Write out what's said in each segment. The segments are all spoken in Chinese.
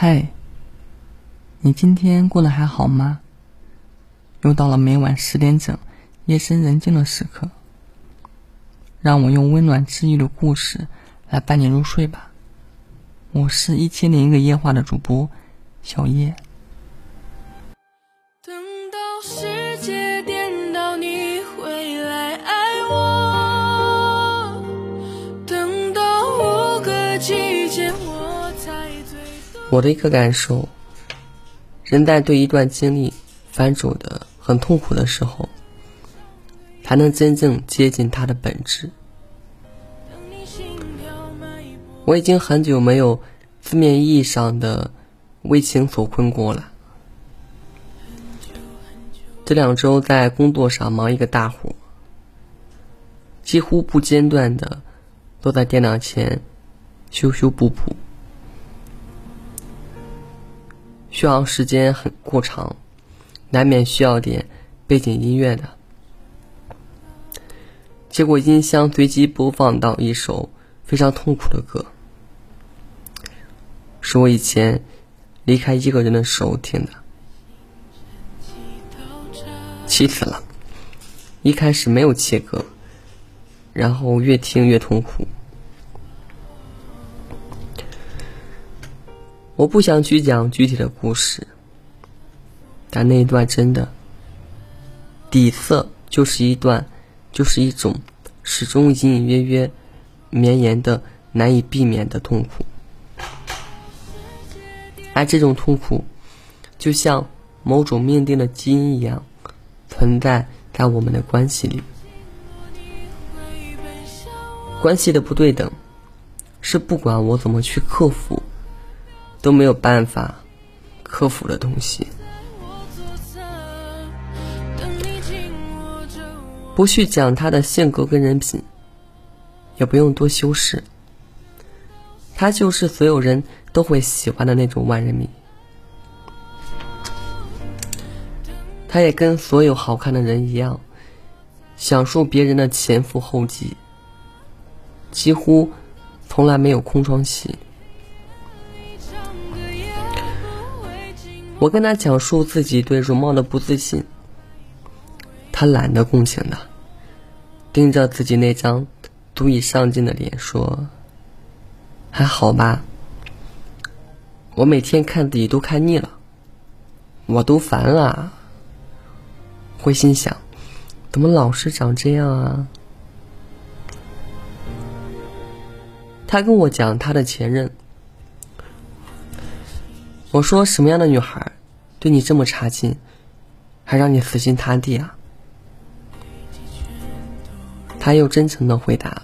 嗨，你今天过得还好吗？又到了每晚十点整，夜深人静的时刻，让我用温暖治愈的故事来伴你入睡吧。我是一千零一个夜话的主播小叶。我的一个感受，人在对一段经历翻走的很痛苦的时候，才能真正接近它的本质。我已经很久没有字面意义上的为情所困过了。这两周在工作上忙一个大活，几乎不间断的坐在电脑前修修补补，续航时间很过长，难免需要点背景音乐的。结果音箱随机播放到一首非常痛苦的歌。是我以前离开一个人的时候听的，气死了！一开始没有切歌，然后越听越痛苦。我不想去讲具体的故事，但那一段真的底色就是一段，就是一种始终隐隐约约绵延的难以避免的痛苦。而这种痛苦，就像某种命定的基因一样，存在在我们的关系里。关系的不对等，是不管我怎么去克服，都没有办法克服的东西。不去讲他的性格跟人品，也不用多修饰。他就是所有人都会喜欢的那种万人迷，他也跟所有好看的人一样，享受别人的前赴后继，几乎从来没有空窗期。我跟他讲述自己对容貌的不自信，他懒得共情的，盯着自己那张足以上镜的脸说。还好吧，我每天看自己都看腻了，我都烦了。会心想，怎么老是长这样啊？他跟我讲他的前任，我说什么样的女孩对你这么差劲，还让你死心塌地啊？他又真诚的回答，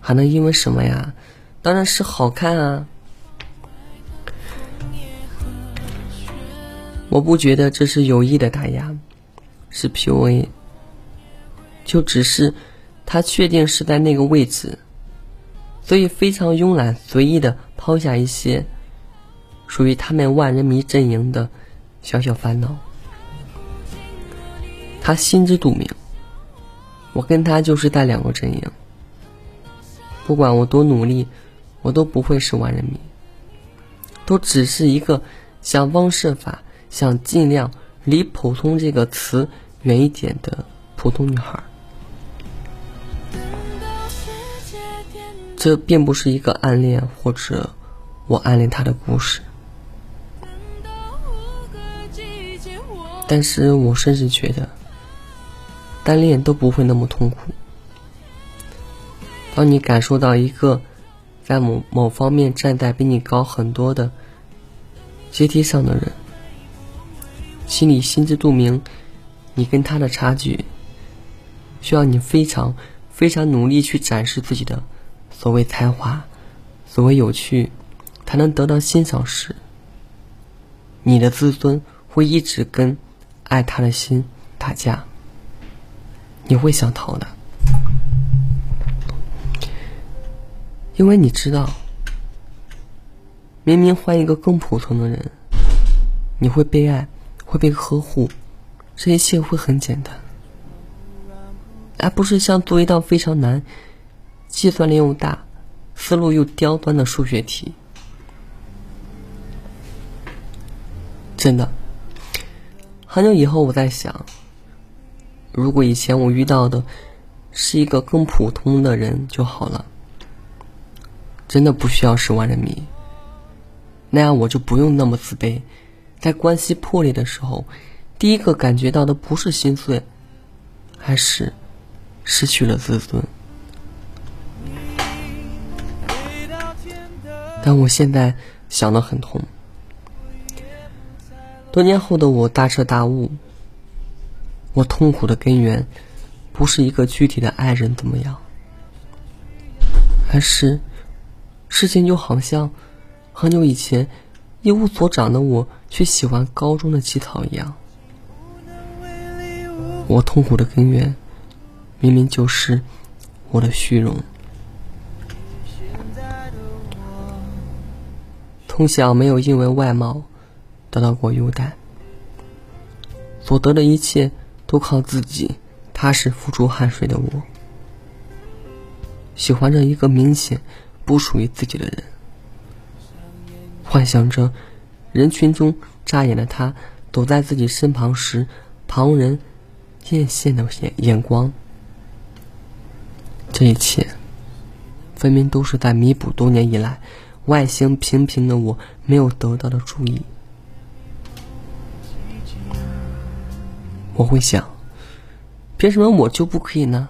还能因为什么呀？当然是好看啊！我不觉得这是有意的打压，是 PUA，就只是他确定是在那个位置，所以非常慵懒随意的抛下一些属于他们万人迷阵营的小小烦恼。他心知肚明，我跟他就是在两个阵营，不管我多努力。我都不会是万人迷，都只是一个想方设法想尽量离普通这个词远一点的普通女孩。这并不是一个暗恋或者我暗恋他的故事，但是我甚至觉得单恋都不会那么痛苦。当你感受到一个。在某某方面站在比你高很多的阶梯上的人，心里心知肚明，你跟他的差距，需要你非常非常努力去展示自己的所谓才华，所谓有趣，才能得到欣赏时，你的自尊会一直跟爱他的心打架，你会想逃的。因为你知道，明明换一个更普通的人，你会被爱，会被呵护，这一切会很简单，而不是像做一道非常难、计算量又大、思路又刁钻的数学题。真的。很久以后，我在想，如果以前我遇到的是一个更普通的人就好了，真的不需要十万人迷，那样我就不用那么自卑。在关系破裂的时候，第一个感觉到的不是心碎，还是失去了自尊。但我现在想得很通。多年后的我大彻大悟，我痛苦的根源不是一个具体的爱人怎么样，而是事情就好像很久以前。一无所长的我，却喜欢高中的乞讨一样。我痛苦的根源，明明就是我的虚荣。从小没有因为外貌得到过优待，所得的一切都靠自己踏实付出汗水的我，喜欢着一个明显不属于自己的人。幻想着人群中扎眼的他躲在自己身旁时，旁人艳羡的眼眼光。这一切，分明都是在弥补多年以来外形平平的我没有得到的注意。我会想，凭什么我就不可以呢？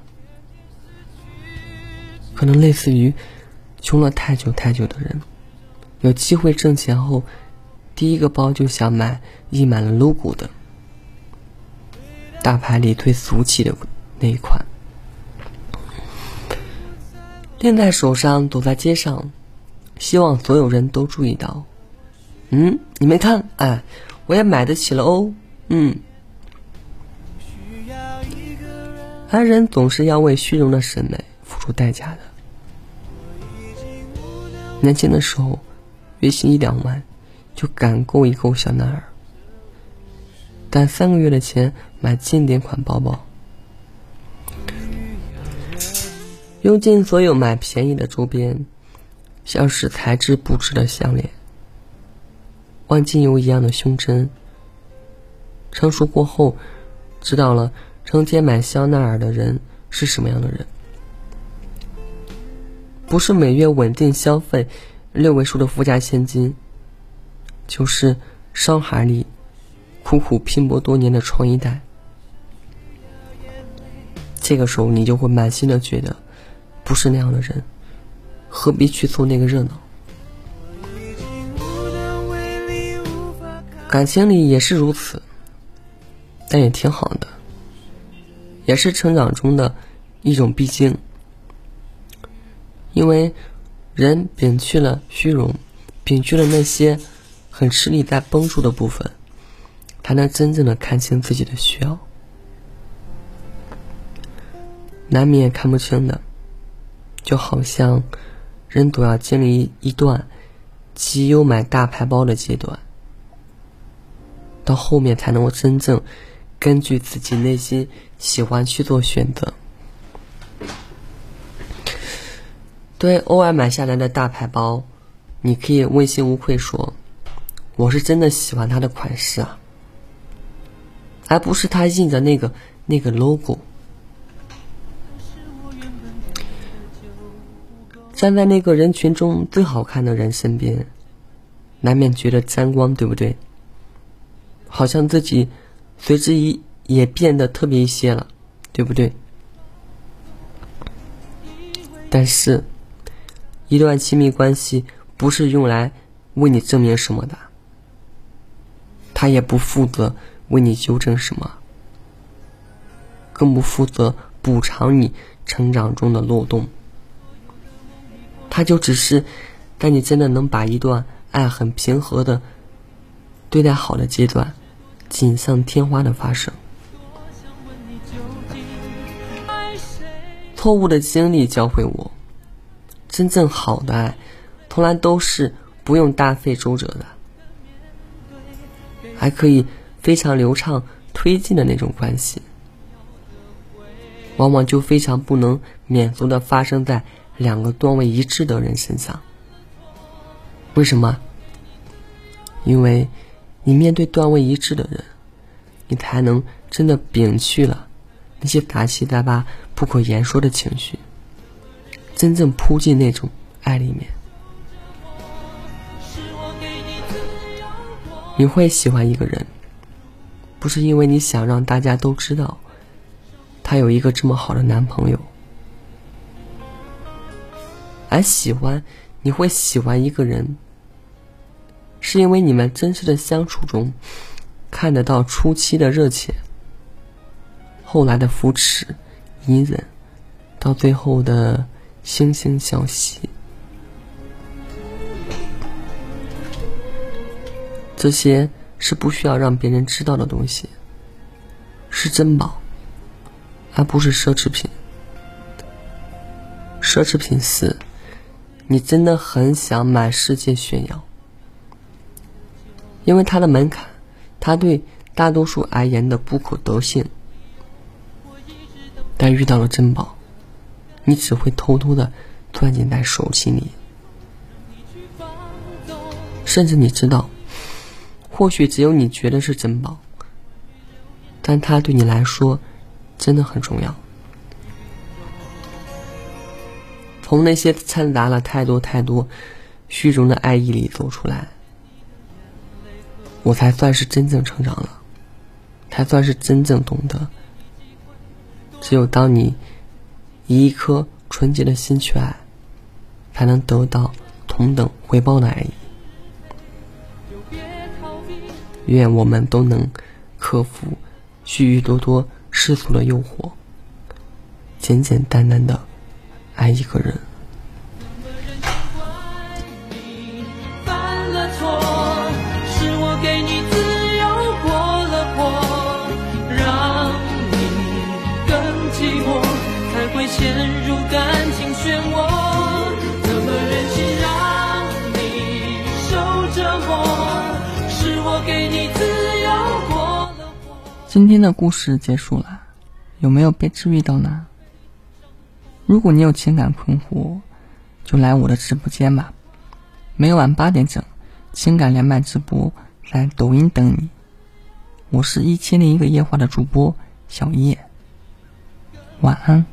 可能类似于穷了太久太久的人。有机会挣钱后，第一个包就想买印满了 logo 的，大牌里最俗气的那一款。拎在手上，走在街上，希望所有人都注意到。嗯，你没看？哎，我也买得起了哦。嗯。男人总是要为虚荣的审美付出代价的。年轻的时候。月薪一两万，就敢勾一勾小男儿，攒三个月的钱买经典款包包，用尽所有买便宜的周边，像是材质不值的项链，万金油一样的胸针。成熟过后，知道了成天买香奈儿的人是什么样的人，不是每月稳定消费。六位数的附加现金，就是商海里苦苦拼搏多年的创一代。这个时候，你就会满心的觉得，不是那样的人，何必去凑那个热闹？感情里也是如此，但也挺好的，也是成长中的一种必经，因为。人摒去了虚荣，摒去了那些很吃力在绷住的部分，才能真正的看清自己的需要。难免看不清的，就好像人总要经历一段极优买大牌包的阶段，到后面才能够真正根据自己内心喜欢去做选择。对偶尔买下来的大牌包，你可以问心无愧说：“我是真的喜欢它的款式啊，而不是它印的那个那个 logo。”站在那个人群中最好看的人身边，难免觉得沾光，对不对？好像自己随之一也变得特别一些了，对不对？但是。一段亲密关系不是用来为你证明什么的，他也不负责为你纠正什么，更不负责补偿你成长中的漏洞。他就只是在你真的能把一段爱很平和的对待好的阶段，锦上添花的发生。错误的经历教会我。真正好的爱，从来都是不用大费周折的，还可以非常流畅推进的那种关系，往往就非常不能免俗的发生在两个段位一致的人身上。为什么？因为你面对段位一致的人，你才能真的摒去了那些杂七杂八、不可言说的情绪，真正扑进那种爱里面。你会喜欢一个人，不是因为你想让大家都知道他有一个这么好的男朋友，而喜欢你会喜欢一个人，是因为你们真实的相处中看得到初期的热切，后来的扶持、隐忍，到最后的惺惺相惜。这些是不需要让别人知道的东西，是珍宝，而不是奢侈品。奢侈品是，你真的很想满世界炫耀，因为它的门槛，它对大多数而言的不可得性。但遇到了珍宝，你只会偷偷的攥紧在手心里，甚至你知道。或许只有你觉得是珍宝，但它对你来说真的很重要。从那些掺杂了太多太多虚荣的爱意里走出来，我才算是真正成长了，才算是真正懂得。只有当你以一颗纯洁的心去爱，才能得到同等回报的爱意。愿我们都能克服许许多多世俗的诱惑，简简单单的爱一个人。今天的故事结束了，有没有被治愈到呢？如果你有情感困惑，就来我的直播间吧，每晚八点整，情感连麦直播在抖音等你。我是一千零一个夜话的主播小叶，晚安。